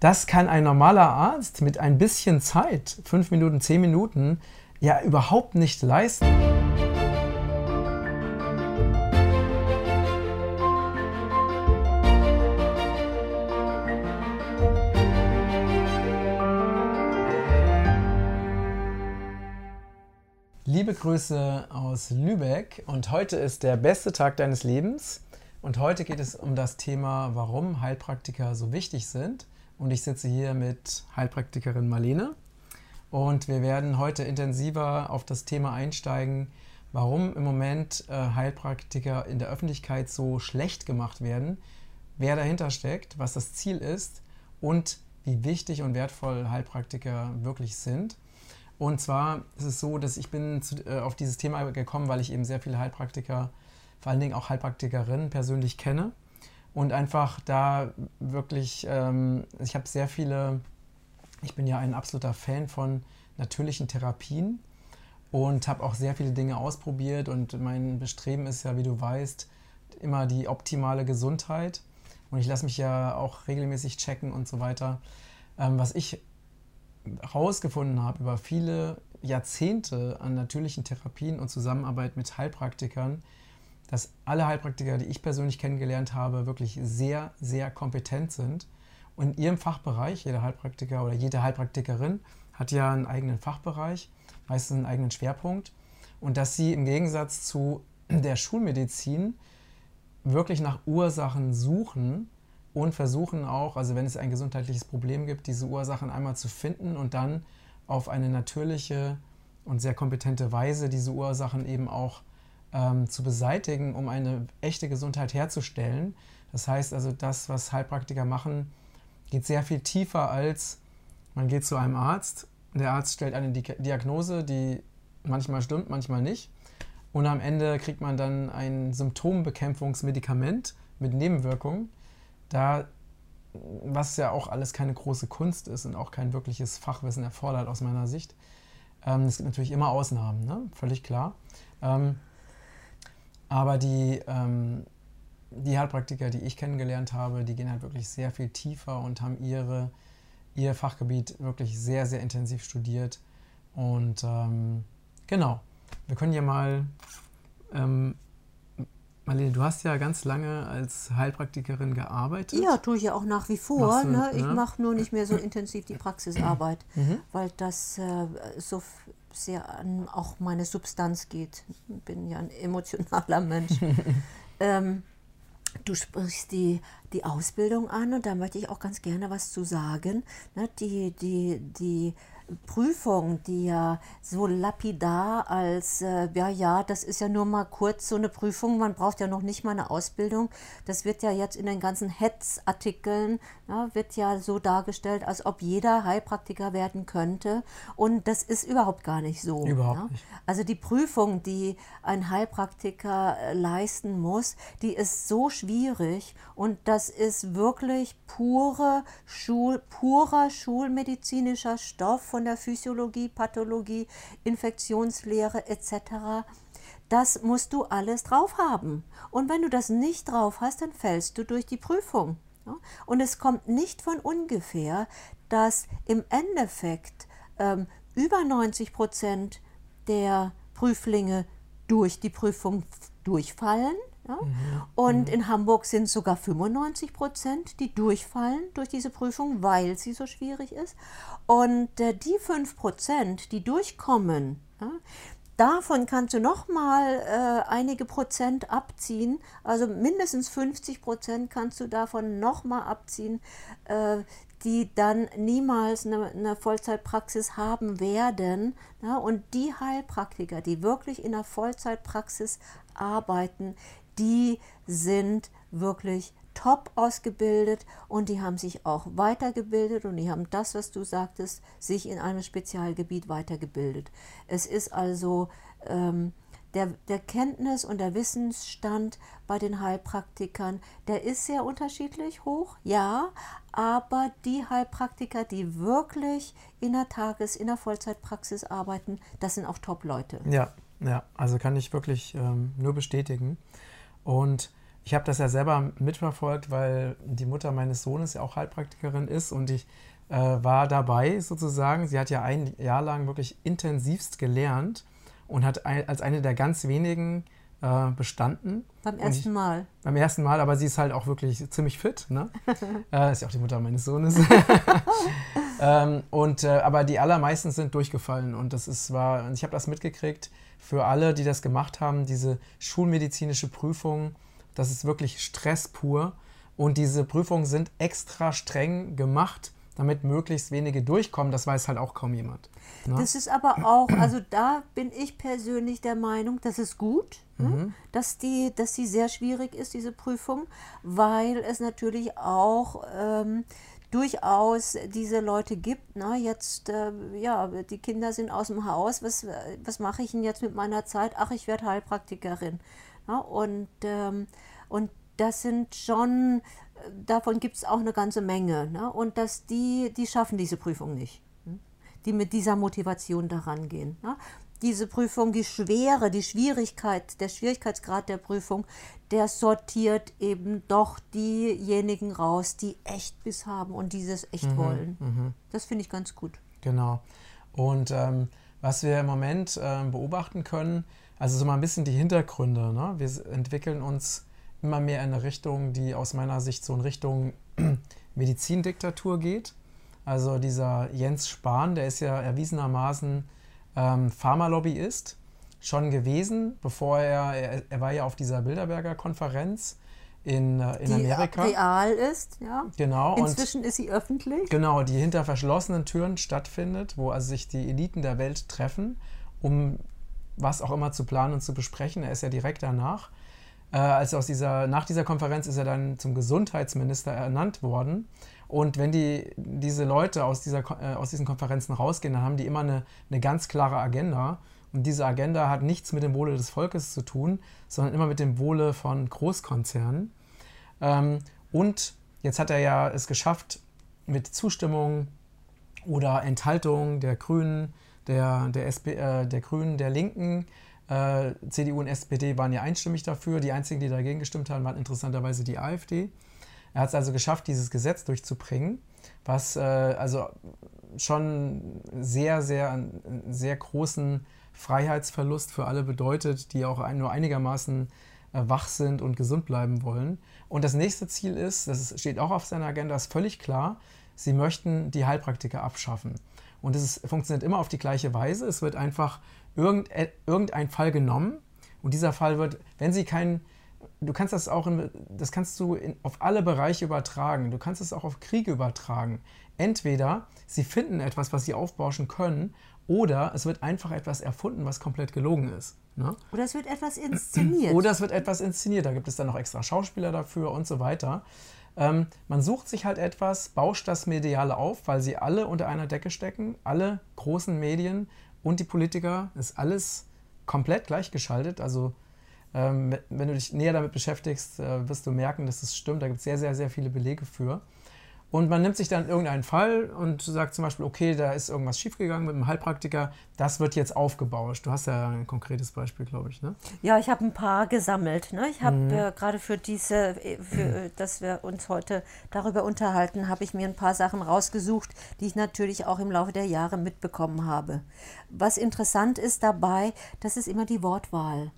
Das kann ein normaler Arzt mit ein bisschen Zeit, fünf Minuten, zehn Minuten, ja überhaupt nicht leisten. Liebe Grüße aus Lübeck und heute ist der beste Tag deines Lebens und heute geht es um das Thema, warum Heilpraktiker so wichtig sind und ich sitze hier mit Heilpraktikerin Marlene und wir werden heute intensiver auf das Thema einsteigen, warum im Moment äh, Heilpraktiker in der Öffentlichkeit so schlecht gemacht werden, wer dahinter steckt, was das Ziel ist und wie wichtig und wertvoll Heilpraktiker wirklich sind. Und zwar ist es so, dass ich bin äh, auf dieses Thema gekommen, weil ich eben sehr viele Heilpraktiker, vor allen Dingen auch Heilpraktikerinnen persönlich kenne und einfach da wirklich, ähm, ich habe sehr viele, ich bin ja ein absoluter Fan von natürlichen Therapien und habe auch sehr viele Dinge ausprobiert und mein Bestreben ist ja, wie du weißt, immer die optimale Gesundheit und ich lasse mich ja auch regelmäßig checken und so weiter. Ähm, was ich herausgefunden habe über viele Jahrzehnte an natürlichen Therapien und Zusammenarbeit mit Heilpraktikern, dass alle Heilpraktiker, die ich persönlich kennengelernt habe, wirklich sehr, sehr kompetent sind. Und in ihrem Fachbereich, jeder Heilpraktiker oder jede Heilpraktikerin hat ja einen eigenen Fachbereich, meistens einen eigenen Schwerpunkt. Und dass sie im Gegensatz zu der Schulmedizin wirklich nach Ursachen suchen und versuchen auch, also wenn es ein gesundheitliches Problem gibt, diese Ursachen einmal zu finden und dann auf eine natürliche und sehr kompetente Weise diese Ursachen eben auch ähm, zu beseitigen, um eine echte Gesundheit herzustellen. Das heißt also, das, was Heilpraktiker machen, geht sehr viel tiefer als man geht zu einem Arzt. Der Arzt stellt eine Diagnose, die manchmal stimmt, manchmal nicht. Und am Ende kriegt man dann ein Symptombekämpfungsmedikament mit Nebenwirkungen. Da, was ja auch alles keine große Kunst ist und auch kein wirkliches Fachwissen erfordert aus meiner Sicht. Ähm, es gibt natürlich immer Ausnahmen, ne? völlig klar. Ähm, aber die, ähm, die Heilpraktiker, die ich kennengelernt habe, die gehen halt wirklich sehr viel tiefer und haben ihre, ihr Fachgebiet wirklich sehr, sehr intensiv studiert. Und ähm, genau, wir können ja mal, ähm, Marlene, du hast ja ganz lange als Heilpraktikerin gearbeitet. Ja, tue ich ja auch nach wie vor. Du, ne? Ich ne? mache nur nicht mehr so intensiv die Praxisarbeit, mhm. weil das äh, so sehr an auch meine Substanz geht. Ich bin ja ein emotionaler Mensch. ähm, du sprichst die, die Ausbildung an und da möchte ich auch ganz gerne was zu sagen. Ne, die, die, die Prüfung, die ja so lapidar als, äh, ja, ja, das ist ja nur mal kurz so eine Prüfung, man braucht ja noch nicht mal eine Ausbildung. Das wird ja jetzt in den ganzen Hetzartikeln, ja, wird ja so dargestellt, als ob jeder Heilpraktiker werden könnte. Und das ist überhaupt gar nicht so. Überhaupt ja. nicht. Also die Prüfung, die ein Heilpraktiker äh, leisten muss, die ist so schwierig und das ist wirklich pure Schul, purer schulmedizinischer Stoff von der Physiologie, Pathologie, Infektionslehre etc. Das musst du alles drauf haben. Und wenn du das nicht drauf hast, dann fällst du durch die Prüfung. Und es kommt nicht von ungefähr, dass im Endeffekt ähm, über 90 Prozent der Prüflinge durch die Prüfung durchfallen ja? Mhm. Und mhm. in Hamburg sind es sogar 95 Prozent, die durchfallen durch diese Prüfung, weil sie so schwierig ist. Und äh, die 5 Prozent, die durchkommen, ja, davon kannst du nochmal äh, einige Prozent abziehen. Also mindestens 50 Prozent kannst du davon nochmal abziehen, äh, die dann niemals eine, eine Vollzeitpraxis haben werden. Ja, und die Heilpraktiker, die wirklich in der Vollzeitpraxis arbeiten, die sind wirklich top ausgebildet und die haben sich auch weitergebildet und die haben das, was du sagtest, sich in einem Spezialgebiet weitergebildet. Es ist also ähm, der, der Kenntnis- und der Wissensstand bei den Heilpraktikern, der ist sehr unterschiedlich hoch, ja, aber die Heilpraktiker, die wirklich in der Tages-, in der Vollzeitpraxis arbeiten, das sind auch Top-Leute. Ja, ja, also kann ich wirklich ähm, nur bestätigen. Und ich habe das ja selber mitverfolgt, weil die Mutter meines Sohnes ja auch Heilpraktikerin ist und ich äh, war dabei sozusagen. Sie hat ja ein Jahr lang wirklich intensivst gelernt und hat ein, als eine der ganz wenigen äh, bestanden. Beim ersten ich, Mal. Beim ersten Mal, aber sie ist halt auch wirklich ziemlich fit. Ne? äh, ist ja auch die Mutter meines Sohnes. ähm, und, äh, aber die allermeisten sind durchgefallen und das ist, war, ich habe das mitgekriegt für alle, die das gemacht haben, diese schulmedizinische Prüfung, das ist wirklich Stress pur. Und diese Prüfungen sind extra streng gemacht, damit möglichst wenige durchkommen. Das weiß halt auch kaum jemand. Ne? Das ist aber auch, also da bin ich persönlich der Meinung, das ist gut, ne? mhm. dass, die, dass die sehr schwierig ist, diese Prüfung, weil es natürlich auch ähm, durchaus diese Leute gibt. Ne? Jetzt, äh, ja, die Kinder sind aus dem Haus, was, was mache ich denn jetzt mit meiner Zeit? Ach, ich werde Heilpraktikerin. Ne? Und, ähm, und das sind schon, davon gibt es auch eine ganze Menge. Ne? Und dass die, die schaffen diese Prüfung nicht die mit dieser Motivation daran gehen. Ne? Diese Prüfung, die Schwere, die Schwierigkeit, der Schwierigkeitsgrad der Prüfung, der sortiert eben doch diejenigen raus, die echt Biss haben und dieses echt mhm, wollen. Mhm. Das finde ich ganz gut. Genau. Und ähm, was wir im Moment ähm, beobachten können, also so mal ein bisschen die Hintergründe. Ne? Wir entwickeln uns immer mehr in eine Richtung, die aus meiner Sicht so in Richtung Medizindiktatur geht. Also dieser Jens Spahn, der ist ja erwiesenermaßen ähm, Pharmalobbyist, schon gewesen, bevor er, er, er, war ja auf dieser Bilderberger Konferenz in, äh, in die Amerika. real ist, ja. Genau. Inzwischen und, ist sie öffentlich. Genau, die hinter verschlossenen Türen stattfindet, wo also sich die Eliten der Welt treffen, um was auch immer zu planen und zu besprechen. Er ist ja direkt danach. Äh, also aus dieser, nach dieser Konferenz ist er dann zum Gesundheitsminister ernannt worden. Und wenn die, diese Leute aus, dieser, äh, aus diesen Konferenzen rausgehen, dann haben die immer eine, eine ganz klare Agenda. Und diese Agenda hat nichts mit dem Wohle des Volkes zu tun, sondern immer mit dem Wohle von Großkonzernen. Ähm, und jetzt hat er ja es geschafft, mit Zustimmung oder Enthaltung der Grünen, der, der, SP, äh, der Grünen, der Linken, äh, CDU und SPD waren ja einstimmig dafür. Die einzigen, die dagegen gestimmt haben, waren interessanterweise die AfD. Er hat es also geschafft, dieses Gesetz durchzubringen, was äh, also schon sehr, sehr, sehr großen Freiheitsverlust für alle bedeutet, die auch nur einigermaßen äh, wach sind und gesund bleiben wollen. Und das nächste Ziel ist, das steht auch auf seiner Agenda, ist völlig klar, sie möchten die Heilpraktiker abschaffen. Und es funktioniert immer auf die gleiche Weise. Es wird einfach irgendein, irgendein Fall genommen und dieser Fall wird, wenn sie keinen du kannst das auch, in, das kannst du in, auf alle Bereiche übertragen. Du kannst es auch auf Kriege übertragen. Entweder sie finden etwas, was sie aufbauschen können, oder es wird einfach etwas erfunden, was komplett gelogen ist. Ne? Oder es wird etwas inszeniert. Oder es wird etwas inszeniert. Da gibt es dann noch extra Schauspieler dafür und so weiter. Ähm, man sucht sich halt etwas, bauscht das Mediale auf, weil sie alle unter einer Decke stecken. Alle großen Medien und die Politiker ist alles komplett gleichgeschaltet. Also ähm, wenn du dich näher damit beschäftigst, äh, wirst du merken, dass es stimmt. Da gibt es sehr, sehr, sehr viele Belege für. Und man nimmt sich dann irgendeinen Fall und sagt zum Beispiel, okay, da ist irgendwas schiefgegangen mit dem Heilpraktiker, das wird jetzt aufgebauscht. Du hast ja ein konkretes Beispiel, glaube ich, ne? Ja, ich habe ein paar gesammelt. Ne? Ich habe mhm. äh, gerade für diese, für, äh, dass wir uns heute darüber unterhalten, habe ich mir ein paar Sachen rausgesucht, die ich natürlich auch im Laufe der Jahre mitbekommen habe. Was interessant ist dabei, das ist immer die Wortwahl.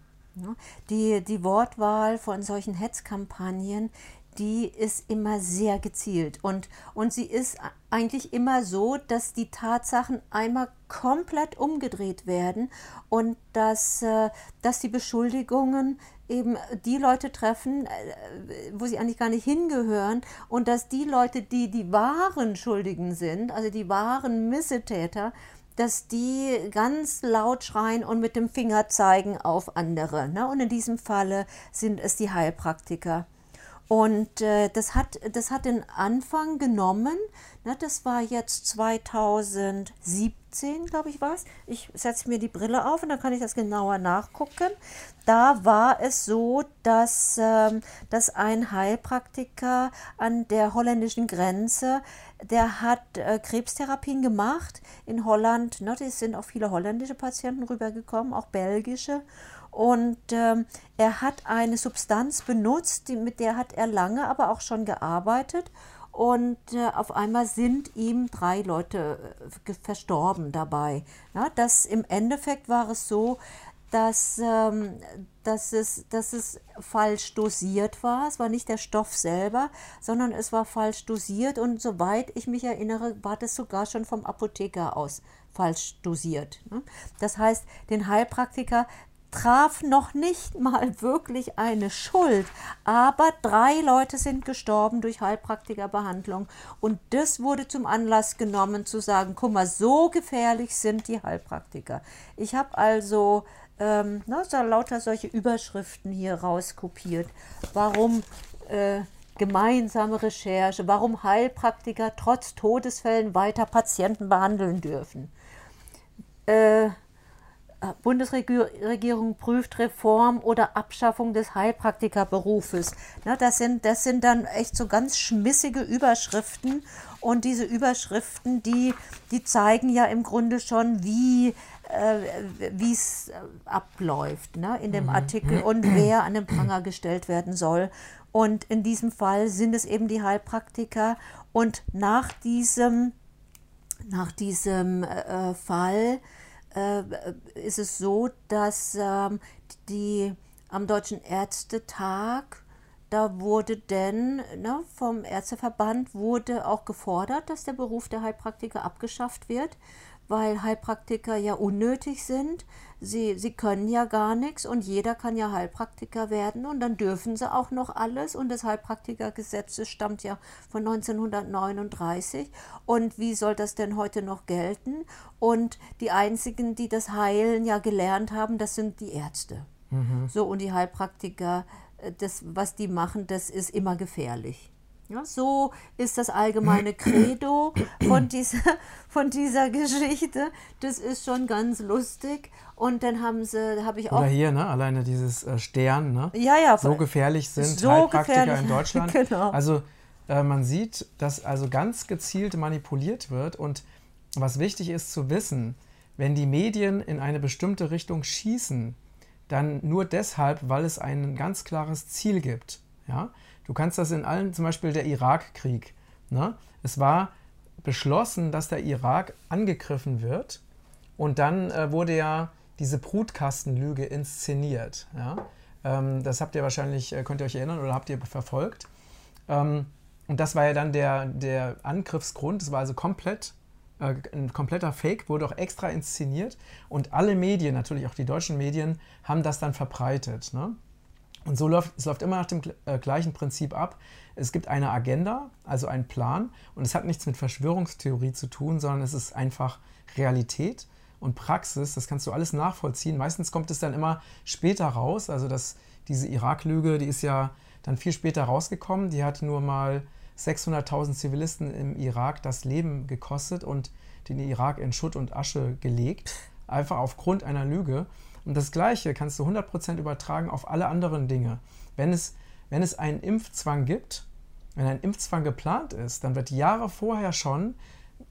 Die, die Wortwahl von solchen Hetzkampagnen, die ist immer sehr gezielt und, und sie ist eigentlich immer so, dass die Tatsachen einmal komplett umgedreht werden und dass, äh, dass die Beschuldigungen eben die Leute treffen, äh, wo sie eigentlich gar nicht hingehören und dass die Leute, die die wahren Schuldigen sind, also die wahren Missetäter, dass die ganz laut schreien und mit dem Finger zeigen auf andere. Ne? Und in diesem Falle sind es die Heilpraktiker. Und äh, das, hat, das hat den Anfang genommen. Ne? Das war jetzt 2017, glaube ich, war es. Ich setze mir die Brille auf und dann kann ich das genauer nachgucken. Da war es so, dass, ähm, dass ein Heilpraktiker an der holländischen Grenze der hat äh, Krebstherapien gemacht in Holland. Ne, es sind auch viele holländische Patienten rübergekommen, auch belgische. Und ähm, er hat eine Substanz benutzt, die, mit der hat er lange aber auch schon gearbeitet. Und äh, auf einmal sind ihm drei Leute äh, verstorben dabei. Ja, das im Endeffekt war es so, dass, ähm, dass, es, dass es falsch dosiert war. Es war nicht der Stoff selber, sondern es war falsch dosiert. Und soweit ich mich erinnere, war das sogar schon vom Apotheker aus falsch dosiert. Das heißt, den Heilpraktiker traf noch nicht mal wirklich eine Schuld, aber drei Leute sind gestorben durch Heilpraktikerbehandlung und das wurde zum Anlass genommen zu sagen, guck mal, so gefährlich sind die Heilpraktiker. Ich habe also ähm, na, so lauter solche Überschriften hier rauskopiert. Warum äh, gemeinsame Recherche, warum Heilpraktiker trotz Todesfällen weiter Patienten behandeln dürfen. Äh, Bundesregierung prüft Reform oder Abschaffung des Heilpraktikerberufes. Na, das, sind, das sind dann echt so ganz schmissige Überschriften. Und diese Überschriften, die, die zeigen ja im Grunde schon, wie äh, es äh, abläuft ne, in dem mhm. Artikel und wer an den Pranger gestellt werden soll. Und in diesem Fall sind es eben die Heilpraktiker. Und nach diesem, nach diesem äh, Fall äh, ist es so, dass ähm, die am Deutschen Ärztetag da wurde denn ne, vom Ärzteverband wurde auch gefordert, dass der Beruf der Heilpraktiker abgeschafft wird weil Heilpraktiker ja unnötig sind. Sie, sie können ja gar nichts und jeder kann ja Heilpraktiker werden und dann dürfen sie auch noch alles. Und das Heilpraktikergesetz stammt ja von 1939. Und wie soll das denn heute noch gelten? Und die einzigen, die das Heilen ja gelernt haben, das sind die Ärzte. Mhm. So, und die Heilpraktiker, äh, das, was die machen, das ist immer gefährlich. Ja, so ist das allgemeine Credo von dieser, von dieser Geschichte. Das ist schon ganz lustig. Und dann haben sie, habe ich auch. Oder hier, ne? Alleine dieses äh, Stern, ne? Ja, ja. So gefährlich sind so Heilpraktiker gefährlich. in Deutschland. genau. Also äh, man sieht, dass also ganz gezielt manipuliert wird. Und was wichtig ist zu wissen, wenn die Medien in eine bestimmte Richtung schießen, dann nur deshalb, weil es ein ganz klares Ziel gibt. Ja? Du kannst das in allen, zum Beispiel der Irakkrieg. Ne? Es war beschlossen, dass der Irak angegriffen wird und dann äh, wurde ja diese Brutkastenlüge inszeniert. Ja? Ähm, das habt ihr wahrscheinlich, äh, könnt ihr euch erinnern oder habt ihr verfolgt. Ähm, und das war ja dann der, der Angriffsgrund. Das war also komplett äh, ein kompletter Fake, wurde auch extra inszeniert und alle Medien, natürlich auch die deutschen Medien, haben das dann verbreitet. Ne? Und so läuft es läuft immer nach dem äh, gleichen Prinzip ab. Es gibt eine Agenda, also einen Plan, und es hat nichts mit Verschwörungstheorie zu tun, sondern es ist einfach Realität und Praxis. Das kannst du alles nachvollziehen. Meistens kommt es dann immer später raus. Also das, diese Irak-Lüge, die ist ja dann viel später rausgekommen. Die hat nur mal 600.000 Zivilisten im Irak das Leben gekostet und den Irak in Schutt und Asche gelegt, einfach aufgrund einer Lüge. Und das Gleiche kannst du 100% übertragen auf alle anderen Dinge. Wenn es, wenn es einen Impfzwang gibt, wenn ein Impfzwang geplant ist, dann wird Jahre vorher schon,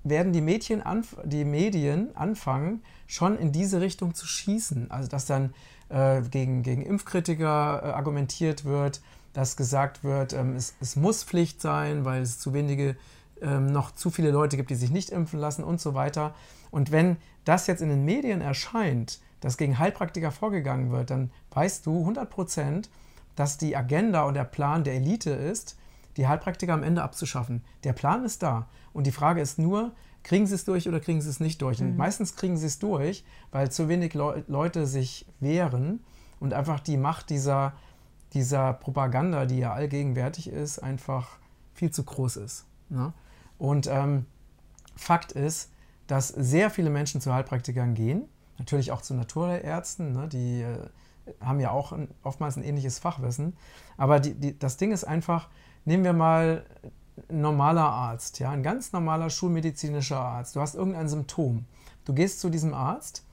werden die, Mädchen die Medien anfangen, schon in diese Richtung zu schießen. Also dass dann äh, gegen, gegen Impfkritiker äh, argumentiert wird, dass gesagt wird, ähm, es, es, muss Pflicht sein, weil es zu wenige, ähm, noch zu viele Leute gibt, die sich nicht impfen lassen und so weiter. Und wenn das jetzt in den Medien erscheint, dass gegen Heilpraktiker vorgegangen wird, dann weißt du 100 Prozent, dass die Agenda und der Plan der Elite ist, die Heilpraktiker am Ende abzuschaffen. Der Plan ist da. Und die Frage ist nur, kriegen sie es durch oder kriegen sie es nicht durch? Und mhm. meistens kriegen sie es durch, weil zu wenig Le Leute sich wehren und einfach die Macht dieser, dieser Propaganda, die ja allgegenwärtig ist, einfach viel zu groß ist. Ne? Und ähm, Fakt ist, dass sehr viele Menschen zu Heilpraktikern gehen natürlich auch zu Naturärzten, ne, die äh, haben ja auch ein, oftmals ein ähnliches Fachwissen. Aber die, die, das Ding ist einfach, nehmen wir mal ein normaler Arzt, ja, ein ganz normaler schulmedizinischer Arzt. Du hast irgendein Symptom. Du gehst zu diesem Arzt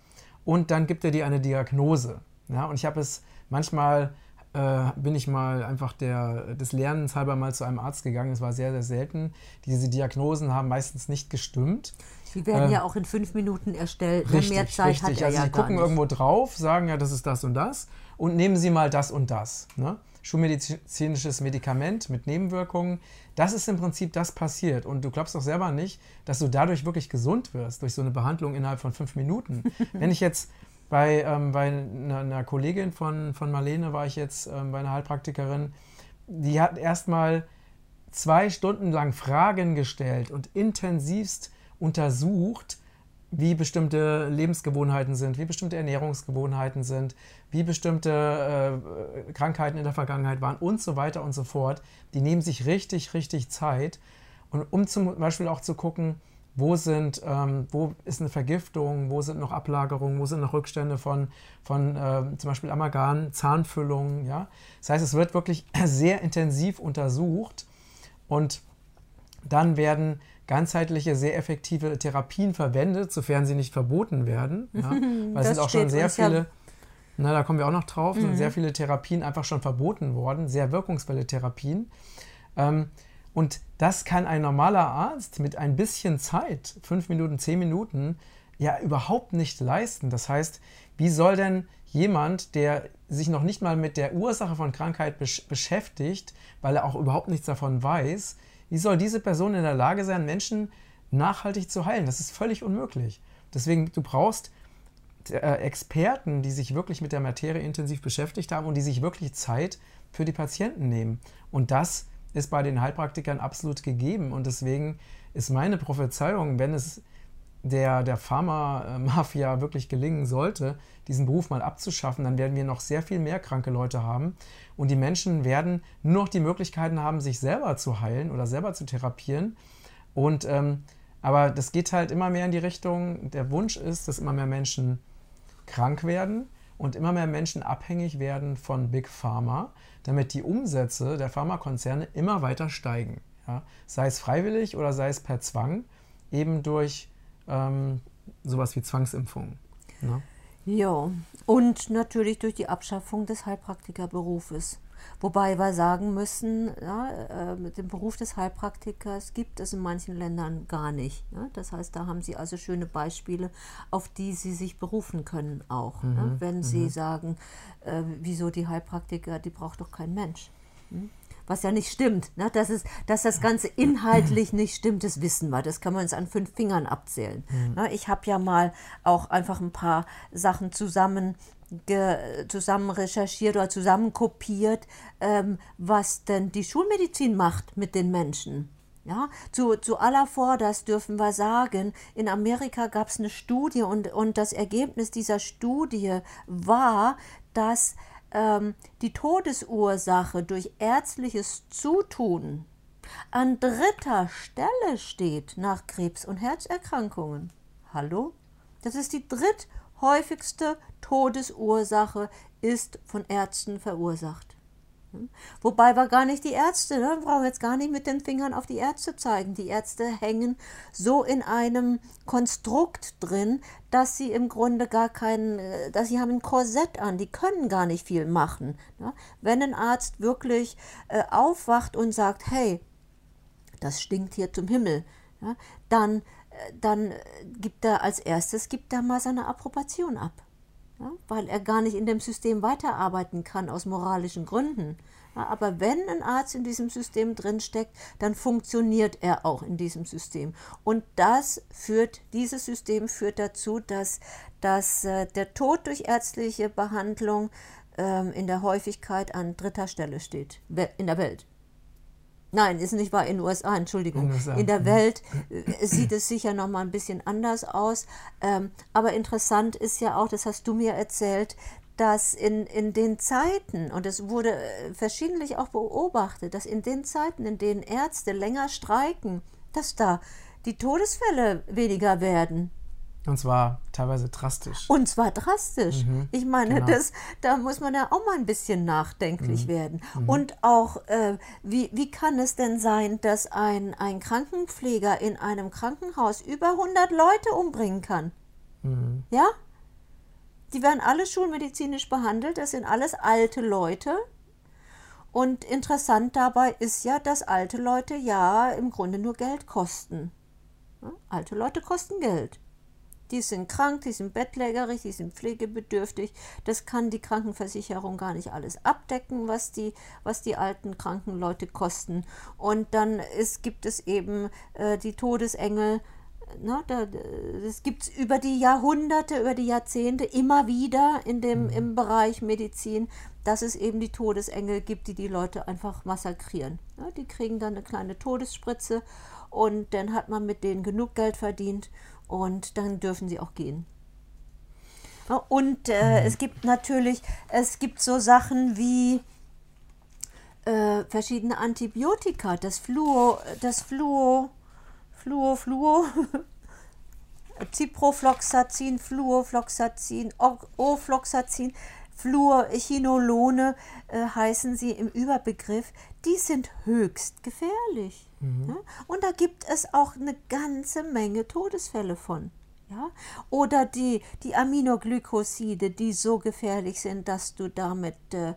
und dann gibt er dir eine Diagnose. Ja, und ich habe es manchmal äh, bin ich mal einfach der, des Lernens halber mal zu einem Arzt gegangen. Es war sehr, sehr selten. Diese Diagnosen haben meistens nicht gestimmt. Die werden äh, ja auch in fünf Minuten erstellt. Richtig, Mehr Zeit richtig. hat er also ja sie gucken irgendwo drauf, sagen ja, das ist das und das und nehmen Sie mal das und das. Ne? Schulmedizinisches Medikament mit Nebenwirkungen. Das ist im Prinzip das passiert. Und du glaubst doch selber nicht, dass du dadurch wirklich gesund wirst, durch so eine Behandlung innerhalb von fünf Minuten. Wenn ich jetzt bei, ähm, bei einer, einer, Kollegin von, von Marlene war ich jetzt ähm, bei einer Heilpraktikerin, die hat erstmal zwei Stunden lang Fragen gestellt und intensivst untersucht, wie bestimmte Lebensgewohnheiten sind, wie bestimmte Ernährungsgewohnheiten sind, wie bestimmte äh, Krankheiten in der Vergangenheit waren und so weiter und so fort. Die nehmen sich richtig, richtig Zeit. Und um zum Beispiel auch zu gucken, wo, sind, ähm, wo ist eine Vergiftung, wo sind noch Ablagerungen, wo sind noch Rückstände von, von äh, zum Beispiel Amalgam, Zahnfüllungen. Ja? Das heißt, es wird wirklich sehr intensiv untersucht und dann werden ganzheitliche, sehr effektive Therapien verwendet, sofern sie nicht verboten werden. Ja? Weil es sind auch schon sehr viele, ja na, da kommen wir auch noch drauf, mhm. sind sehr viele Therapien einfach schon verboten worden, sehr wirkungsvolle Therapien. Ähm, und das kann ein normaler Arzt mit ein bisschen Zeit, fünf Minuten, zehn Minuten, ja überhaupt nicht leisten. Das heißt, wie soll denn jemand, der sich noch nicht mal mit der Ursache von Krankheit besch beschäftigt, weil er auch überhaupt nichts davon weiß, wie soll diese Person in der Lage sein, Menschen nachhaltig zu heilen? Das ist völlig unmöglich. Deswegen, du brauchst äh, Experten, die sich wirklich mit der Materie intensiv beschäftigt haben und die sich wirklich Zeit für die Patienten nehmen. Und das ist bei den Heilpraktikern absolut gegeben. Und deswegen ist meine Prophezeiung, wenn es der, der Pharma-Mafia wirklich gelingen sollte, diesen Beruf mal abzuschaffen, dann werden wir noch sehr viel mehr kranke Leute haben. Und die Menschen werden nur noch die Möglichkeiten haben, sich selber zu heilen oder selber zu therapieren. Und ähm, aber das geht halt immer mehr in die Richtung, der Wunsch ist, dass immer mehr Menschen krank werden und immer mehr Menschen abhängig werden von Big Pharma, damit die Umsätze der Pharmakonzerne immer weiter steigen. Ja? Sei es freiwillig oder sei es per Zwang, eben durch ähm, sowas wie Zwangsimpfungen. Ne? Ja, und natürlich durch die Abschaffung des Heilpraktikerberufes. Wobei wir sagen müssen, ja, äh, mit dem Beruf des Heilpraktikers gibt es in manchen Ländern gar nicht. Ja. Das heißt, da haben Sie also schöne Beispiele, auf die Sie sich berufen können auch. Mhm. Ja, wenn Sie mhm. sagen, äh, wieso die Heilpraktiker, die braucht doch kein Mensch. Hm? was ja nicht stimmt. Ne? Dass, es, dass das Ganze inhaltlich nicht stimmt, das wissen wir. Das kann man uns an fünf Fingern abzählen. Mhm. Ne? Ich habe ja mal auch einfach ein paar Sachen zusammen zusammen recherchiert oder zusammen kopiert, ähm, was denn die Schulmedizin macht mit den Menschen. Ja, zu, zu aller Vorderst dürfen wir sagen, in Amerika gab es eine Studie und, und das Ergebnis dieser Studie war, dass ähm, die Todesursache durch ärztliches Zutun an dritter Stelle steht nach Krebs und Herzerkrankungen. Hallo? Das ist die dritt häufigste Todesursache ist von Ärzten verursacht. Wobei wir gar nicht die Ärzte, ne? wir brauchen jetzt gar nicht mit den Fingern auf die Ärzte zeigen. Die Ärzte hängen so in einem Konstrukt drin, dass sie im Grunde gar keinen, äh, dass sie haben ein Korsett an, die können gar nicht viel machen. Ne? Wenn ein Arzt wirklich äh, aufwacht und sagt, hey, das stinkt hier zum Himmel, ja, dann dann gibt er als erstes gibt er mal seine Approbation ab, ja, weil er gar nicht in dem System weiterarbeiten kann aus moralischen Gründen. Ja, aber wenn ein Arzt in diesem System drinsteckt, dann funktioniert er auch in diesem System. Und das führt, dieses System führt dazu, dass, dass äh, der Tod durch ärztliche Behandlung ähm, in der Häufigkeit an dritter Stelle steht in der Welt. Nein, ist nicht wahr in den USA, Entschuldigung. In, USA. in der. Welt äh, sieht es sicher noch mal ein bisschen anders aus. Ähm, aber interessant ist ja auch, das hast du mir erzählt, dass in, in den Zeiten, und es wurde äh, verschiedentlich auch beobachtet, dass in den Zeiten, in denen Ärzte länger streiken, dass da die Todesfälle weniger werden. Und zwar teilweise drastisch. Und zwar drastisch. Mhm, ich meine, genau. das, da muss man ja auch mal ein bisschen nachdenklich mhm. werden. Mhm. Und auch, äh, wie, wie kann es denn sein, dass ein, ein Krankenpfleger in einem Krankenhaus über 100 Leute umbringen kann? Mhm. Ja? Die werden alle schulmedizinisch behandelt. Das sind alles alte Leute. Und interessant dabei ist ja, dass alte Leute ja im Grunde nur Geld kosten. Alte Leute kosten Geld. Die sind krank, die sind bettlägerig, die sind pflegebedürftig. Das kann die Krankenversicherung gar nicht alles abdecken, was die, was die alten kranken Leute kosten. Und dann ist, gibt es eben äh, die Todesengel. Ne, da, das gibt es über die Jahrhunderte, über die Jahrzehnte immer wieder in dem, mhm. im Bereich Medizin, dass es eben die Todesengel gibt, die die Leute einfach massakrieren. Ne, die kriegen dann eine kleine Todesspritze und dann hat man mit denen genug Geld verdient und dann dürfen sie auch gehen. Und äh, mhm. es gibt natürlich, es gibt so Sachen wie äh, verschiedene Antibiotika, das Fluo, das Fluo, Fluo, Fluo, Ciprofloxacin, Fluofloxacin, Ofloxacin, Fluorchinolone äh, heißen sie im Überbegriff, die sind höchst gefährlich. Mhm. Ja? Und da gibt es auch eine ganze Menge Todesfälle von. Ja? Oder die, die Aminoglycoside, die so gefährlich sind, dass du damit, äh,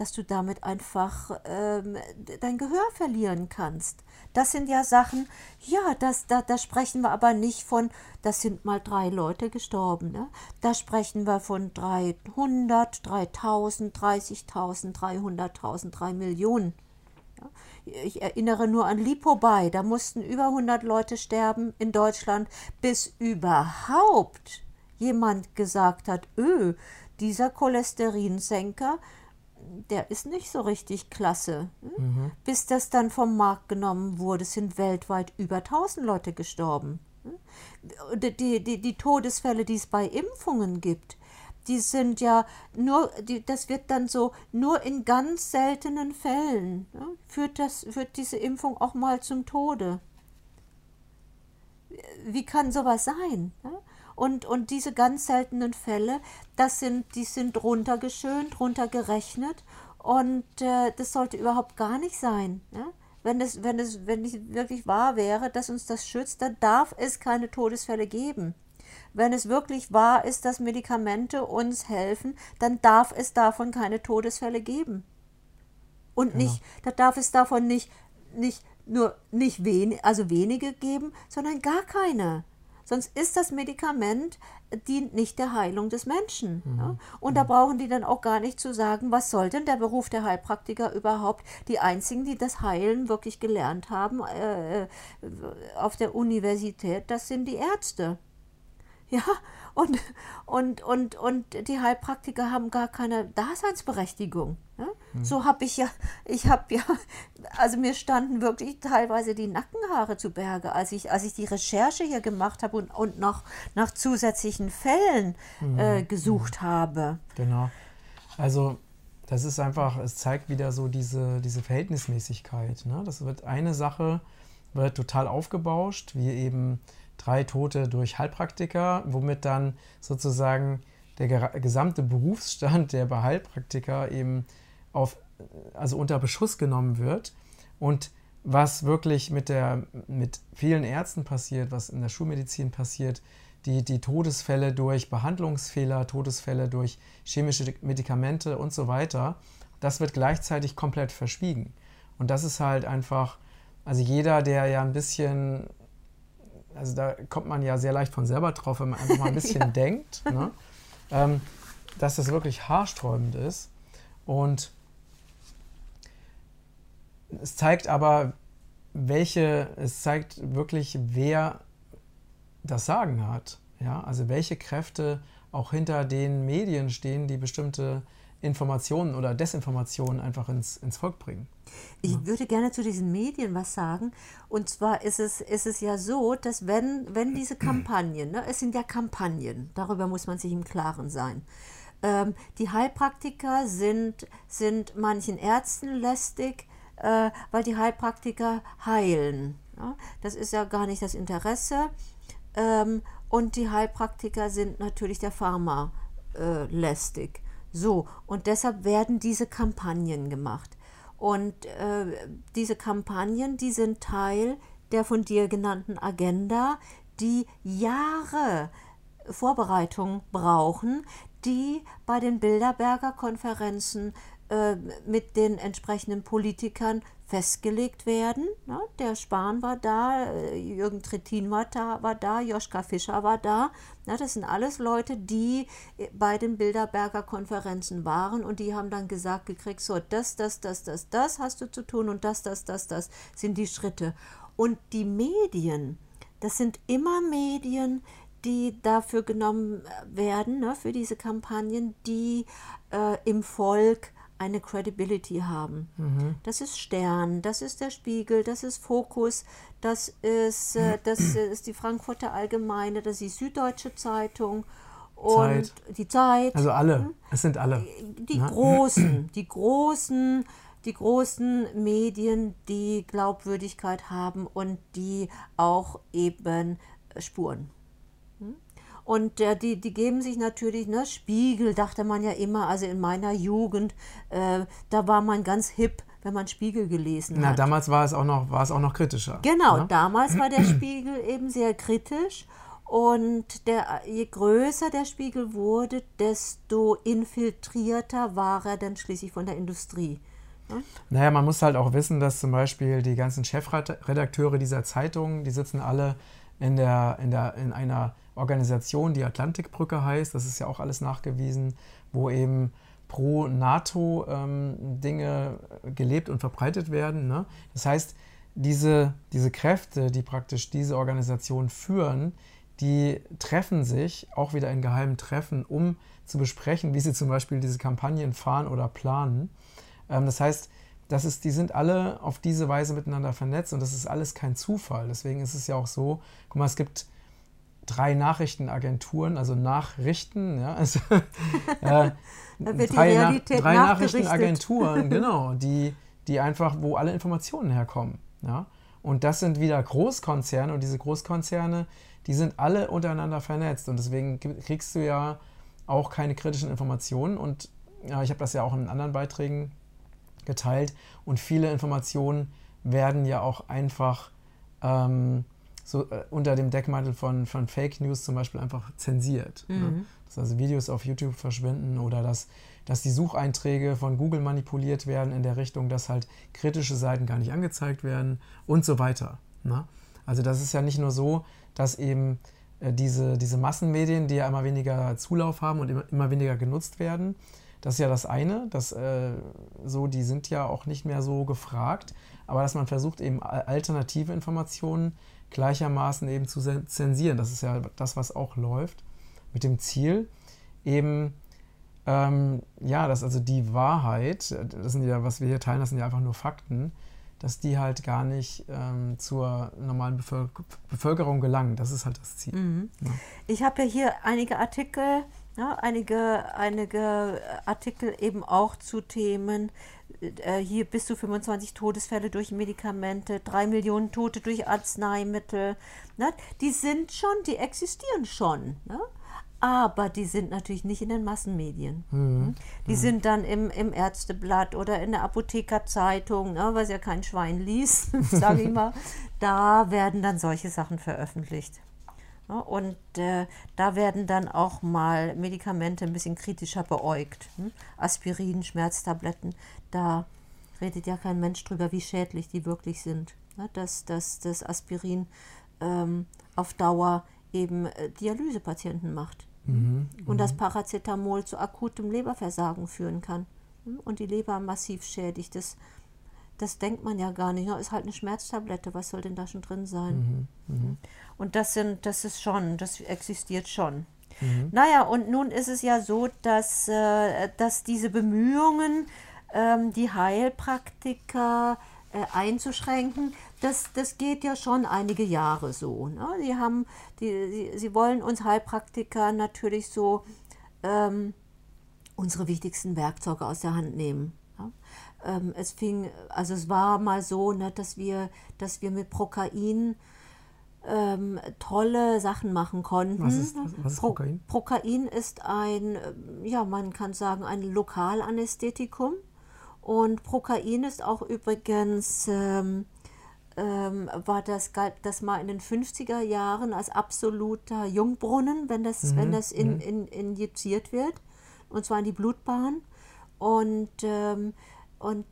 dass du damit einfach ähm, dein Gehör verlieren kannst. Das sind ja Sachen, ja, das, da, da sprechen wir aber nicht von, das sind mal drei Leute gestorben. Ne? Da sprechen wir von 300, 3000, 30.000, 300.000, 3 Millionen. Ja? Ich erinnere nur an Lipobay, da mussten über 100 Leute sterben in Deutschland, bis überhaupt jemand gesagt hat, öh, dieser Cholesterinsenker, der ist nicht so richtig klasse. Hm? Mhm. Bis das dann vom Markt genommen wurde, sind weltweit über 1000 Leute gestorben. Hm? Die, die, die Todesfälle, die es bei Impfungen gibt, die sind ja nur, die, das wird dann so, nur in ganz seltenen Fällen ja, führt, das, führt diese Impfung auch mal zum Tode. Wie kann sowas sein? Ja? Und, und diese ganz seltenen Fälle, das sind, die sind runtergeschönt, runtergerechnet und äh, das sollte überhaupt gar nicht sein. Ja? Wenn es, wenn es wenn es wirklich wahr wäre, dass uns das schützt, dann darf es keine Todesfälle geben. Wenn es wirklich wahr ist, dass Medikamente uns helfen, dann darf es davon keine Todesfälle geben. Und genau. nicht, da darf es davon nicht, nicht nur nicht wenig, also wenige geben, sondern gar keine. Sonst ist das Medikament, dient nicht der Heilung des Menschen. Mhm. Ja? Und mhm. da brauchen die dann auch gar nicht zu sagen, was soll denn der Beruf der Heilpraktiker überhaupt? Die einzigen, die das Heilen wirklich gelernt haben äh, äh auf der Universität, das sind die Ärzte. Ja, und, und, und, und die Heilpraktiker haben gar keine Daseinsberechtigung. Ja? Mhm. So habe ich ja, ich habe ja, also mir standen wirklich teilweise die Nackenhaare zu Berge, als ich, als ich die Recherche hier gemacht habe und, und noch nach zusätzlichen Fällen mhm. äh, gesucht mhm. habe. Genau. Also das ist einfach, es zeigt wieder so diese, diese Verhältnismäßigkeit. Ne? Das wird eine Sache, wird total aufgebauscht, wie eben drei Tote durch Heilpraktiker, womit dann sozusagen der gesamte Berufsstand der Heilpraktiker eben auf, also unter Beschuss genommen wird. Und was wirklich mit, der, mit vielen Ärzten passiert, was in der Schulmedizin passiert, die, die Todesfälle durch Behandlungsfehler, Todesfälle durch chemische Medikamente und so weiter, das wird gleichzeitig komplett verschwiegen. Und das ist halt einfach, also jeder, der ja ein bisschen also da kommt man ja sehr leicht von selber drauf, wenn man einfach mal ein bisschen ja. denkt, ne? ähm, dass das wirklich haarsträubend ist. Und es zeigt aber, welche, es zeigt wirklich, wer das Sagen hat. Ja? Also welche Kräfte auch hinter den Medien stehen, die bestimmte Informationen oder Desinformationen einfach ins, ins Volk bringen. Ich ja. würde gerne zu diesen Medien was sagen. Und zwar ist es, ist es ja so, dass wenn, wenn diese Kampagnen, ne, es sind ja Kampagnen, darüber muss man sich im Klaren sein. Ähm, die Heilpraktiker sind, sind manchen Ärzten lästig, äh, weil die Heilpraktiker heilen. Ja? Das ist ja gar nicht das Interesse. Ähm, und die Heilpraktiker sind natürlich der Pharma äh, lästig. So, und deshalb werden diese Kampagnen gemacht. Und äh, diese Kampagnen, die sind Teil der von dir genannten Agenda, die Jahre Vorbereitung brauchen, die bei den Bilderberger Konferenzen äh, mit den entsprechenden Politikern festgelegt werden. Ne? Der Spahn war da, äh, Jürgen Trittin war da, war da Joschka Fischer war da. Ne? Das sind alles Leute, die äh, bei den Bilderberger Konferenzen waren und die haben dann gesagt gekriegt, so das, das, das, das, das hast du zu tun und das, das, das, das sind die Schritte. Und die Medien, das sind immer Medien, die dafür genommen werden, ne, für diese Kampagnen, die äh, im Volk eine Credibility haben. Mhm. Das ist Stern, das ist der Spiegel, das ist Fokus, das ist, äh, das ist die Frankfurter Allgemeine, das ist die Süddeutsche Zeitung und Zeit. die Zeit. Also alle, hm? es sind alle. Die Na? großen, die großen, die großen Medien, die Glaubwürdigkeit haben und die auch eben Spuren. Und äh, die, die geben sich natürlich, ne, Spiegel dachte man ja immer, also in meiner Jugend, äh, da war man ganz hip, wenn man Spiegel gelesen Na, hat. damals war es auch noch, war es auch noch kritischer. Genau, ne? damals war der Spiegel eben sehr kritisch. Und der, je größer der Spiegel wurde, desto infiltrierter war er dann schließlich von der Industrie. Ne? Naja, man muss halt auch wissen, dass zum Beispiel die ganzen Chefredakteure dieser Zeitung, die sitzen alle in, der, in, der, in einer Organisation, die Atlantikbrücke heißt, das ist ja auch alles nachgewiesen, wo eben pro NATO ähm, Dinge gelebt und verbreitet werden. Ne? Das heißt, diese, diese Kräfte, die praktisch diese Organisation führen, die treffen sich auch wieder in geheimen Treffen, um zu besprechen, wie sie zum Beispiel diese Kampagnen fahren oder planen. Ähm, das heißt, das ist, die sind alle auf diese Weise miteinander vernetzt und das ist alles kein Zufall. Deswegen ist es ja auch so, guck mal, es gibt drei Nachrichtenagenturen, also Nachrichten, ja, also, äh, drei, Na drei Nachrichtenagenturen, genau, die, die einfach, wo alle Informationen herkommen. Ja. Und das sind wieder Großkonzerne und diese Großkonzerne, die sind alle untereinander vernetzt und deswegen kriegst du ja auch keine kritischen Informationen und ja, ich habe das ja auch in anderen Beiträgen geteilt und viele Informationen werden ja auch einfach ähm, so äh, unter dem Deckmantel von, von Fake News zum Beispiel einfach zensiert. Ne? Mhm. Ne? Dass also Videos auf YouTube verschwinden oder dass, dass die Sucheinträge von Google manipuliert werden in der Richtung, dass halt kritische Seiten gar nicht angezeigt werden und so weiter. Ne? Also das ist ja nicht nur so, dass eben äh, diese, diese Massenmedien, die ja immer weniger Zulauf haben und immer, immer weniger genutzt werden, das ist ja das eine, dass äh, so, die sind ja auch nicht mehr so gefragt, aber dass man versucht, eben alternative Informationen gleichermaßen eben zu zensieren. Das ist ja das, was auch läuft, mit dem Ziel, eben, ähm, ja, dass also die Wahrheit, das sind ja, was wir hier teilen, das sind ja einfach nur Fakten, dass die halt gar nicht ähm, zur normalen Bevölker Bevölkerung gelangen. Das ist halt das Ziel. Mhm. Ja. Ich habe ja hier einige Artikel, ja, einige, einige Artikel eben auch zu Themen, äh, hier bis zu 25 Todesfälle durch Medikamente, 3 Millionen Tote durch Arzneimittel. Ne? Die sind schon, die existieren schon. Ne? aber die sind natürlich nicht in den Massenmedien. Mhm. Die mhm. sind dann im, im Ärzteblatt oder in der Apothekerzeitung, ne, was ja kein Schwein liest, sage ich mal. Da werden dann solche Sachen veröffentlicht. Ne? Und äh, da werden dann auch mal Medikamente ein bisschen kritischer beäugt. Hm? Aspirin, Schmerztabletten, da redet ja kein Mensch drüber, wie schädlich die wirklich sind. Ne? Dass, dass das Aspirin ähm, auf Dauer eben äh, Dialysepatienten macht. Mhm, und das mhm. Paracetamol zu akutem Leberversagen führen kann. Hm? Und die Leber massiv schädigt. Das das denkt man ja gar nicht. Ne? Ist halt eine Schmerztablette, was soll denn da schon drin sein? Mhm, mh. Und das sind, das ist schon, das existiert schon. Mhm. Naja, und nun ist es ja so, dass, äh, dass diese Bemühungen, ähm, die Heilpraktiker äh, einzuschränken, das, das geht ja schon einige Jahre so. Ne? Die haben, die, die, sie wollen uns Heilpraktiker natürlich so ähm, unsere wichtigsten Werkzeuge aus der Hand nehmen. Ja? ähm, es fing, also es war mal so, ne, dass wir, dass wir mit Prokain ähm, tolle Sachen machen konnten. Was ist, was, was ist Prokain? Prokain ist ein, ja, man kann sagen, ein Lokalanästhetikum. Und Prokain ist auch übrigens, ähm, ähm, war das, galt das mal in den 50er Jahren als absoluter Jungbrunnen, wenn das, mhm. wenn das in, mhm. in, injiziert wird, und zwar in die Blutbahn. Und, ähm, und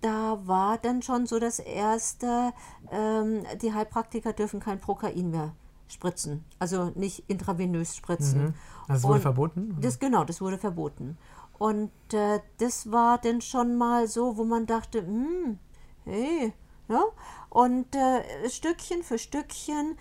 da war dann schon so das Erste, ähm, die Heilpraktiker dürfen kein Prokain mehr spritzen, also nicht intravenös spritzen. Mhm. Das wurde und verboten? Das, genau, das wurde verboten. Und äh, das war dann schon mal so, wo man dachte, hm, hey, ja. Und äh, Stückchen für Stückchen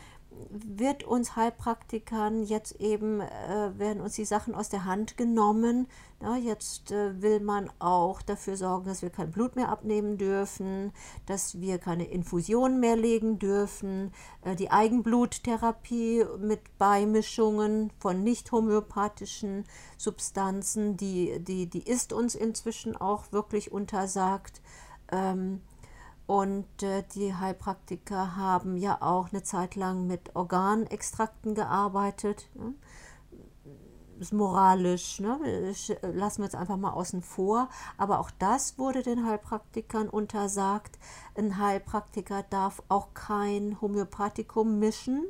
wird uns Heilpraktikern jetzt eben, äh, werden uns die Sachen aus der Hand genommen. Ja, jetzt äh, will man auch dafür sorgen, dass wir kein Blut mehr abnehmen dürfen, dass wir keine Infusionen mehr legen dürfen, äh, die Eigenbluttherapie mit Beimischungen von nicht homöopathischen Substanzen, die, die, die ist uns inzwischen auch wirklich untersagt. Ähm, und äh, die Heilpraktiker haben ja auch eine Zeit lang mit Organextrakten gearbeitet. Ne? Ist moralisch, ne? lassen wir jetzt einfach mal außen vor. Aber auch das wurde den Heilpraktikern untersagt. Ein Heilpraktiker darf auch kein Homöopathikum mischen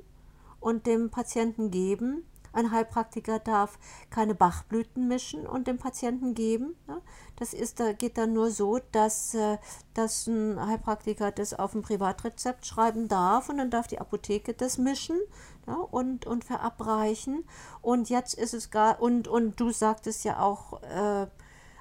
und dem Patienten geben. Ein Heilpraktiker darf keine Bachblüten mischen und dem Patienten geben. Das ist, geht dann nur so, dass, äh, dass ein Heilpraktiker das auf ein Privatrezept schreiben darf und dann darf die Apotheke das mischen und, und verabreichen. Und jetzt ist es gar, und, und du sagtest ja auch, äh,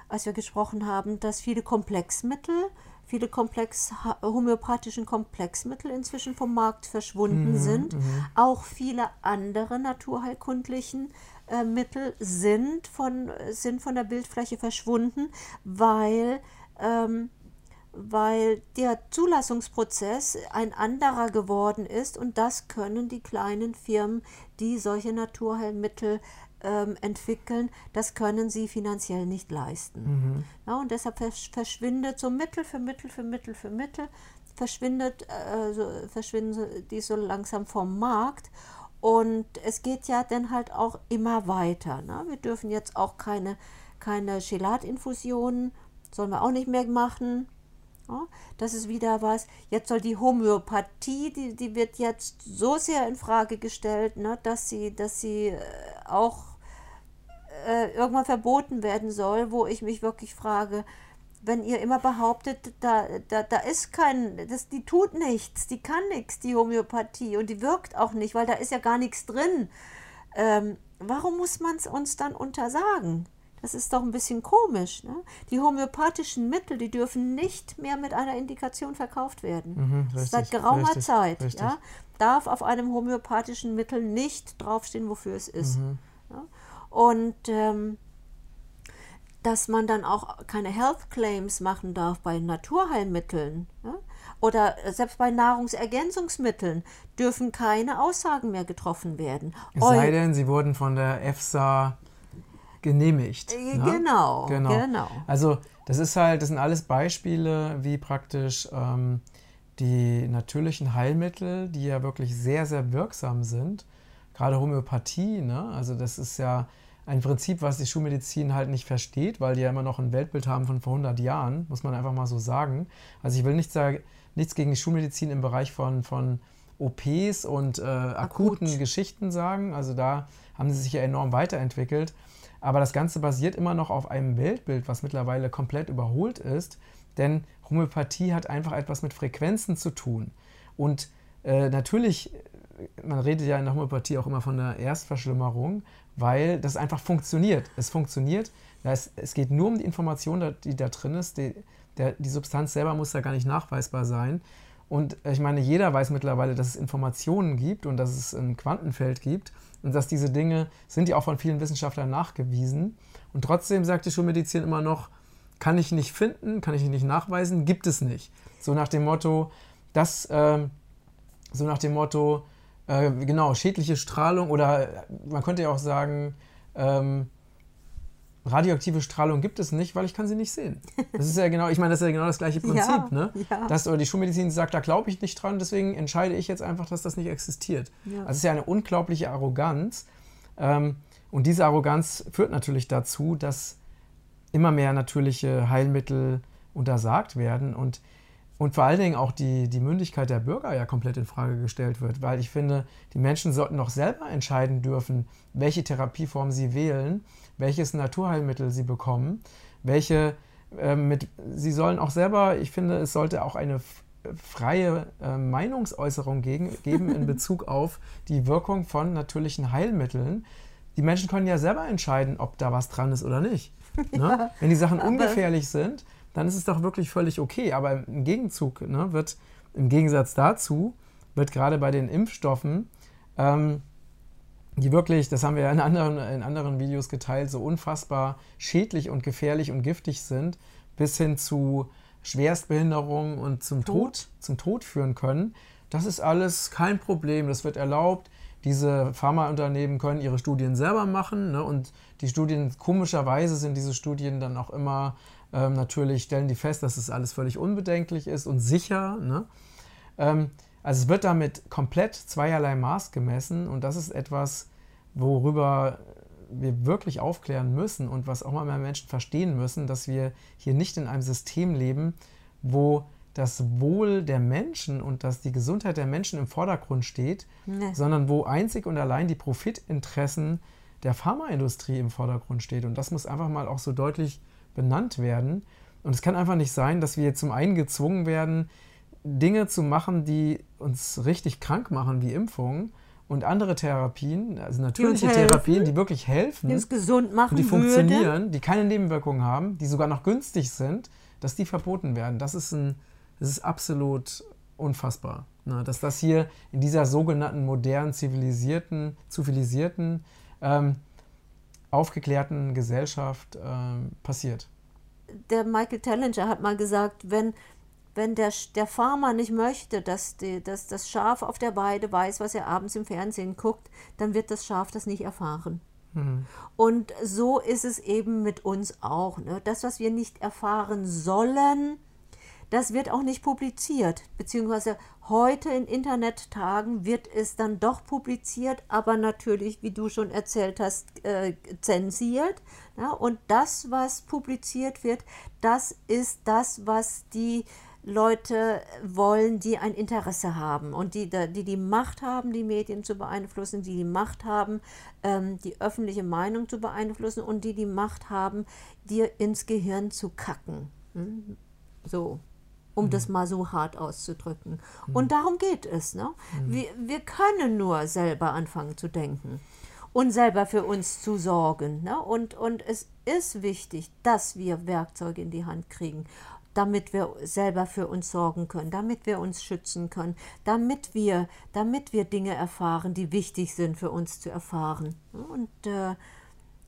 als wir gesprochen haben, dass viele Komplexmittel viele Komplex, homöopathischen Komplexmittel inzwischen vom Markt verschwunden mhm, sind. Mhm. Auch viele andere naturheilkundlichen äh, Mittel sind von, sind von der Bildfläche verschwunden, weil, ähm, weil der Zulassungsprozess ein anderer geworden ist und das können die kleinen Firmen, die solche Naturheilmittel ähm, entwickeln, das können sie finanziell nicht leisten. Mhm. Ja, und deshalb verschwindet so Mittel für Mittel für Mittel für Mittel, verschwindet, äh, so, verschwinden die so langsam vom Markt. Und es geht ja dann halt auch immer weiter. Ne? Wir dürfen jetzt auch keine, keine Gelatinfusionen, sollen wir auch nicht mehr machen. Ja, das ist wieder was. Jetzt soll die Homöopathie, die, die wird jetzt so sehr in Frage gestellt, ne, dass sie, dass sie äh, auch äh, irgendwann verboten werden soll, wo ich mich wirklich frage, wenn ihr immer behauptet, da, da, da ist kein, das, die tut nichts, die kann nichts, die Homöopathie, und die wirkt auch nicht, weil da ist ja gar nichts drin. Ähm, warum muss man es uns dann untersagen? Das ist doch ein bisschen komisch. Ne? Die homöopathischen Mittel, die dürfen nicht mehr mit einer Indikation verkauft werden. Mhm, richtig, Seit geraumer richtig, Zeit richtig. Ja, darf auf einem homöopathischen Mittel nicht draufstehen, wofür es ist. Mhm. Ja? Und ähm, dass man dann auch keine Health Claims machen darf bei Naturheilmitteln ja? oder selbst bei Nahrungsergänzungsmitteln dürfen keine Aussagen mehr getroffen werden. Es sei denn, sie wurden von der EFSA genehmigt. Äh, ne? Genau, genau, genau. Also das ist halt, das sind alles Beispiele, wie praktisch ähm, die natürlichen Heilmittel, die ja wirklich sehr, sehr wirksam sind, gerade Homöopathie, ne? also das ist ja ein Prinzip, was die Schulmedizin halt nicht versteht, weil die ja immer noch ein Weltbild haben von vor 100 Jahren, muss man einfach mal so sagen. Also ich will nicht sagen, nichts gegen die Schulmedizin im Bereich von, von OPs und äh, akuten Akut. Geschichten sagen. Also da haben sie sich ja enorm weiterentwickelt. Aber das Ganze basiert immer noch auf einem Weltbild, was mittlerweile komplett überholt ist. Denn Homöopathie hat einfach etwas mit Frequenzen zu tun. Und äh, natürlich man redet ja in der Homöopathie auch immer von der Erstverschlimmerung, weil das einfach funktioniert. Es funktioniert. Es, es geht nur um die Information, die da drin ist. Die, der, die Substanz selber muss da gar nicht nachweisbar sein. Und ich meine, jeder weiß mittlerweile, dass es Informationen gibt und dass es ein Quantenfeld gibt und dass diese Dinge sind ja auch von vielen Wissenschaftlern nachgewiesen. Und trotzdem sagt die Schulmedizin immer noch, kann ich nicht finden, kann ich nicht nachweisen, gibt es nicht. So nach dem Motto, das, äh, so nach dem Motto, äh, genau, schädliche Strahlung oder man könnte ja auch sagen, ähm, radioaktive Strahlung gibt es nicht, weil ich kann sie nicht sehen. Das ist ja genau, ich meine, das ist ja genau das gleiche Prinzip, ja, ne? Ja. Dass die Schulmedizin sagt, da glaube ich nicht dran, deswegen entscheide ich jetzt einfach, dass das nicht existiert. Ja. Es ist ja eine unglaubliche Arroganz. Ähm, und diese Arroganz führt natürlich dazu, dass immer mehr natürliche Heilmittel untersagt werden. Und und vor allen Dingen auch die, die Mündigkeit der Bürger ja komplett in Frage gestellt wird, weil ich finde, die Menschen sollten doch selber entscheiden dürfen, welche Therapieform sie wählen, welches Naturheilmittel sie bekommen, welche äh, mit, sie sollen auch selber, ich finde, es sollte auch eine freie äh, Meinungsäußerung gegen, geben in Bezug auf die Wirkung von natürlichen Heilmitteln. Die Menschen können ja selber entscheiden, ob da was dran ist oder nicht. Ne? Ja, Wenn die Sachen ungefährlich sind, dann ist es doch wirklich völlig okay. Aber im Gegenzug ne, wird, im Gegensatz dazu, wird gerade bei den Impfstoffen, ähm, die wirklich, das haben wir ja in anderen, in anderen Videos geteilt, so unfassbar schädlich und gefährlich und giftig sind, bis hin zu Schwerstbehinderung und zum Tod, Tod zum Tod führen können. Das ist alles kein Problem, das wird erlaubt. Diese Pharmaunternehmen können ihre Studien selber machen ne? und die Studien, komischerweise sind diese Studien dann auch immer, ähm, natürlich stellen die fest, dass es alles völlig unbedenklich ist und sicher. Ne? Ähm, also es wird damit komplett zweierlei Maß gemessen und das ist etwas, worüber wir wirklich aufklären müssen und was auch mal mehr Menschen verstehen müssen, dass wir hier nicht in einem System leben, wo das Wohl der Menschen und dass die Gesundheit der Menschen im Vordergrund steht, nee. sondern wo einzig und allein die Profitinteressen der Pharmaindustrie im Vordergrund steht. Und das muss einfach mal auch so deutlich benannt werden. Und es kann einfach nicht sein, dass wir zum einen gezwungen werden, Dinge zu machen, die uns richtig krank machen, wie Impfungen, und andere Therapien, also natürliche die Therapien, die wirklich helfen, die uns gesund machen, die funktionieren, würde. die keine Nebenwirkungen haben, die sogar noch günstig sind, dass die verboten werden. Das ist, ein, das ist absolut unfassbar. Ne? Dass das hier in dieser sogenannten modernen, zivilisierten, zivilisierten, ähm, aufgeklärten Gesellschaft ähm, passiert. Der Michael Tellinger hat mal gesagt, wenn wenn der, der Farmer nicht möchte, dass, die, dass das Schaf auf der Weide weiß, was er abends im Fernsehen guckt, dann wird das Schaf das nicht erfahren. Mhm. Und so ist es eben mit uns auch. Ne? Das, was wir nicht erfahren sollen, das wird auch nicht publiziert. Beziehungsweise heute in Internettagen wird es dann doch publiziert, aber natürlich, wie du schon erzählt hast, äh, zensiert. Ja? Und das, was publiziert wird, das ist das, was die Leute wollen, die ein Interesse haben und die die, die Macht haben, die Medien zu beeinflussen, die die Macht haben, ähm, die öffentliche Meinung zu beeinflussen und die die Macht haben, dir ins Gehirn zu kacken. Hm? So, um mhm. das mal so hart auszudrücken. Mhm. Und darum geht es. Ne? Mhm. Wir, wir können nur selber anfangen zu denken und selber für uns zu sorgen. Ne? Und, und es ist wichtig, dass wir Werkzeuge in die Hand kriegen damit wir selber für uns sorgen können, damit wir uns schützen können, damit wir, damit wir Dinge erfahren, die wichtig sind für uns zu erfahren. Und äh,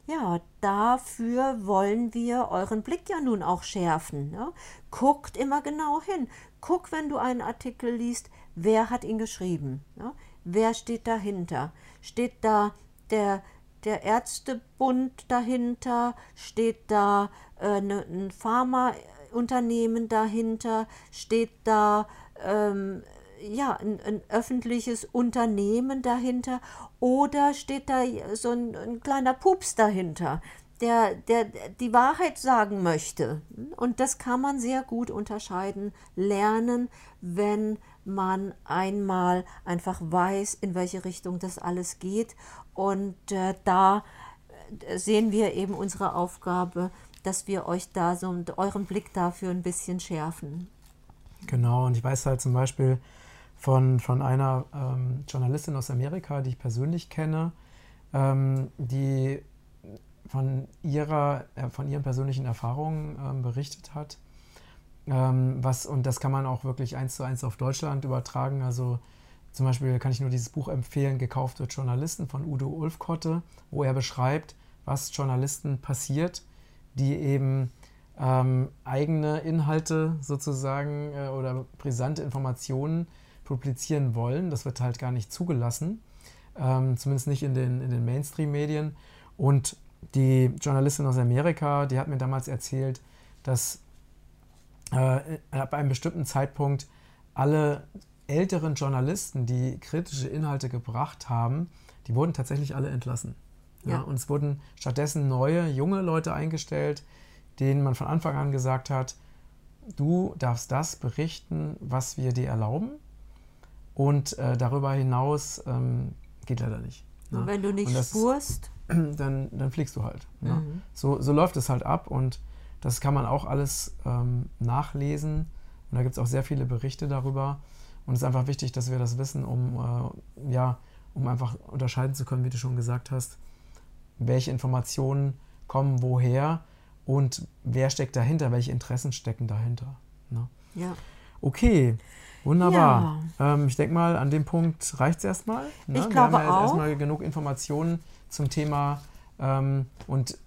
ja, dafür wollen wir euren Blick ja nun auch schärfen. Ne? Guckt immer genau hin. Guck, wenn du einen Artikel liest, wer hat ihn geschrieben? Ne? Wer steht dahinter? Steht da der, der Ärztebund dahinter? Steht da äh, ne, ein Pharma? Unternehmen dahinter? Steht da ähm, ja, ein, ein, öffentliches Unternehmen dahinter? Oder steht da so ein, ein kleiner Pups dahinter? Der, der die Wahrheit sagen möchte. Und das kann man sehr gut unterscheiden, lernen, wenn man einmal einfach weiß, in welche Richtung das alles geht. Und äh, da äh, sehen wir eben unsere Aufgabe, dass wir euch da so euren Blick dafür ein bisschen schärfen. Genau, und ich weiß halt zum Beispiel von, von einer ähm, Journalistin aus Amerika, die ich persönlich kenne, ähm, die von, ihrer, äh, von ihren persönlichen Erfahrungen ähm, berichtet hat. Ähm, was, und das kann man auch wirklich eins zu eins auf Deutschland übertragen. Also zum Beispiel kann ich nur dieses Buch empfehlen, Gekauft wird Journalisten von Udo Ulfkotte, wo er beschreibt, was Journalisten passiert, die eben ähm, eigene Inhalte sozusagen äh, oder brisante Informationen publizieren wollen. Das wird halt gar nicht zugelassen, ähm, zumindest nicht in den, in den Mainstream-Medien. Und die Journalistin aus Amerika, die hat mir damals erzählt, dass äh, ab einem bestimmten Zeitpunkt alle älteren Journalisten, die kritische Inhalte gebracht haben, die wurden tatsächlich alle entlassen. Ja. ja. und es wurden stattdessen neue, junge Leute eingestellt, denen man von Anfang an gesagt hat, du darfst das berichten, was wir dir erlauben. Und äh, darüber hinaus ähm, geht leider nicht. Ne? Und wenn du nicht spurst, dann, dann fliegst du halt. Ne? Mhm. So, so läuft es halt ab und Das kann man auch alles ähm, nachlesen. Und da gibt es auch sehr viele Berichte darüber. Und es ist einfach wichtig, dass wir das wissen, um, äh, ja, um einfach unterscheiden zu können, wie du schon gesagt hast, welche Informationen kommen woher und wer steckt dahinter, welche Interessen stecken dahinter. Ne? Ja. Okay, wunderbar. Ja. Ähm, ich denke mal, an dem Punkt reicht es erstmal. Ne? Ich glaube Wir haben ja erstmal genug Informationen zum Thema ähm, und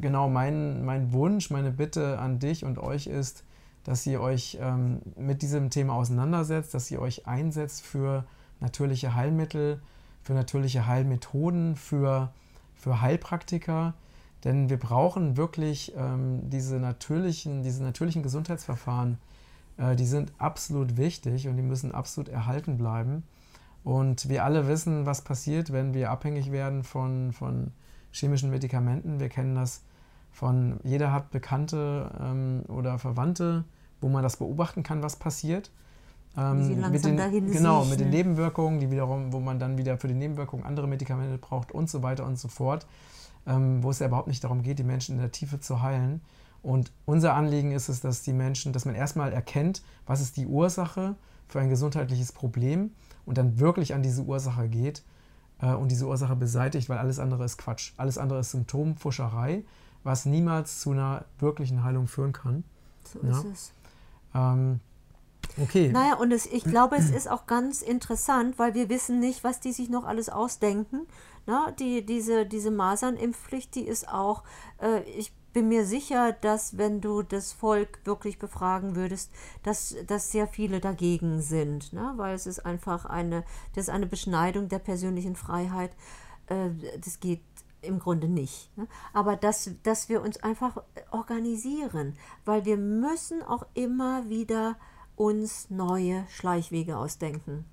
genau mein, mein Wunsch, meine Bitte an dich und euch ist, dass ihr euch ähm, mit diesem Thema auseinandersetzt, dass ihr euch einsetzt für natürliche Heilmittel, für natürliche Heilmethoden, für, für Heilpraktiker. Denn wir brauchen wirklich ähm, diese, natürlichen, diese natürlichen Gesundheitsverfahren. Äh, die sind absolut wichtig und die müssen absolut erhalten bleiben. Und wir alle wissen, was passiert, wenn wir abhängig werden von, von chemischen Medikamenten. Wir kennen das von, jeder hat Bekannte ähm, oder Verwandte, wo man das beobachten kann, was passiert. Ähm, mit den, genau, mit den Nebenwirkungen, die wiederum, wo man dann wieder für die Nebenwirkungen andere Medikamente braucht und so weiter und so fort, ähm, wo es ja überhaupt nicht darum geht, die Menschen in der Tiefe zu heilen. Und unser Anliegen ist es, dass die Menschen, dass man erstmal erkennt, was ist die Ursache für ein gesundheitliches Problem und dann wirklich an diese Ursache geht äh, und diese Ursache beseitigt, weil alles andere ist Quatsch. Alles andere ist Symptomfuscherei, was niemals zu einer wirklichen Heilung führen kann. So ja? ist es. Ähm, okay. Naja, und es, ich glaube, es ist auch ganz interessant, weil wir wissen nicht, was die sich noch alles ausdenken. Na, die, diese, diese Masernimpfpflicht, die ist auch, äh, ich bin mir sicher, dass wenn du das Volk wirklich befragen würdest, dass, dass sehr viele dagegen sind, ne? weil es ist einfach eine, das ist eine Beschneidung der persönlichen Freiheit. Äh, das geht im Grunde nicht. Ne? Aber dass, dass wir uns einfach organisieren, weil wir müssen auch immer wieder uns neue Schleichwege ausdenken.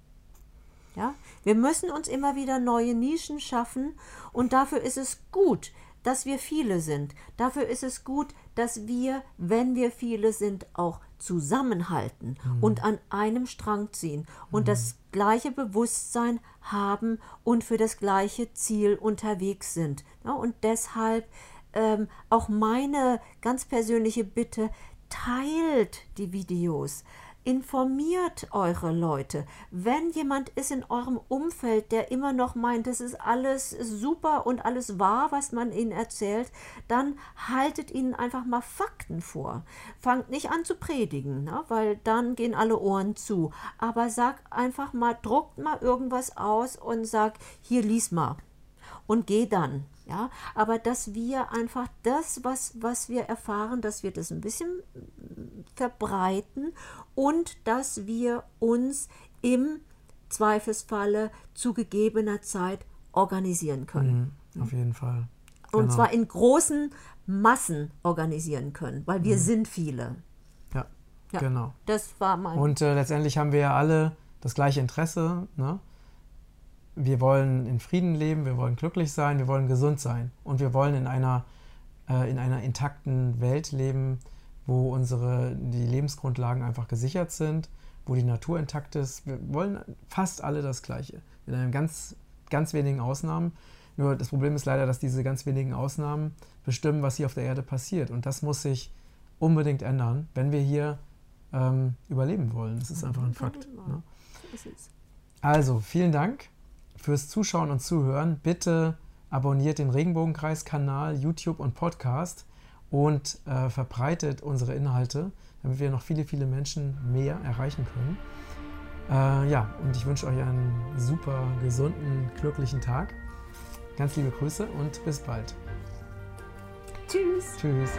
Ja? Wir müssen uns immer wieder neue Nischen schaffen und dafür ist es gut, dass wir viele sind. Dafür ist es gut, dass wir, wenn wir viele sind, auch zusammenhalten mhm. und an einem Strang ziehen und mhm. das gleiche Bewusstsein haben und für das gleiche Ziel unterwegs sind. Ja, und deshalb ähm, auch meine ganz persönliche Bitte, teilt die Videos informiert eure Leute. Wenn jemand ist in eurem Umfeld, der immer noch meint, das ist alles super und alles wahr, was man ihnen erzählt, dann haltet ihnen einfach mal Fakten vor. Fangt nicht an zu predigen, ne? weil dann gehen alle Ohren zu. Aber sagt einfach mal, druckt mal irgendwas aus und sagt, hier lies mal und geh dann. Ja, aber dass wir einfach das, was, was wir erfahren, dass wir das ein bisschen verbreiten und dass wir uns im Zweifelsfalle zu gegebener Zeit organisieren können. Mhm, auf jeden Fall. Genau. Und zwar in großen Massen organisieren können, weil wir mhm. sind viele. Ja, ja, genau. Das war mein. Und äh, letztendlich haben wir ja alle das gleiche Interesse. Ne? Wir wollen in Frieden leben, wir wollen glücklich sein, wir wollen gesund sein und wir wollen in einer, äh, in einer intakten Welt leben, wo unsere, die Lebensgrundlagen einfach gesichert sind, wo die Natur intakt ist. Wir wollen fast alle das Gleiche, mit einem ganz, ganz wenigen Ausnahmen. Nur das Problem ist leider, dass diese ganz wenigen Ausnahmen bestimmen, was hier auf der Erde passiert. Und das muss sich unbedingt ändern, wenn wir hier ähm, überleben wollen. Das ist einfach ein Fakt. Ne? Also, vielen Dank fürs Zuschauen und Zuhören. Bitte abonniert den Regenbogenkreis-Kanal, YouTube und Podcast und äh, verbreitet unsere Inhalte, damit wir noch viele, viele Menschen mehr erreichen können. Äh, ja, und ich wünsche euch einen super gesunden, glücklichen Tag. Ganz liebe Grüße und bis bald. Tschüss. Tschüss.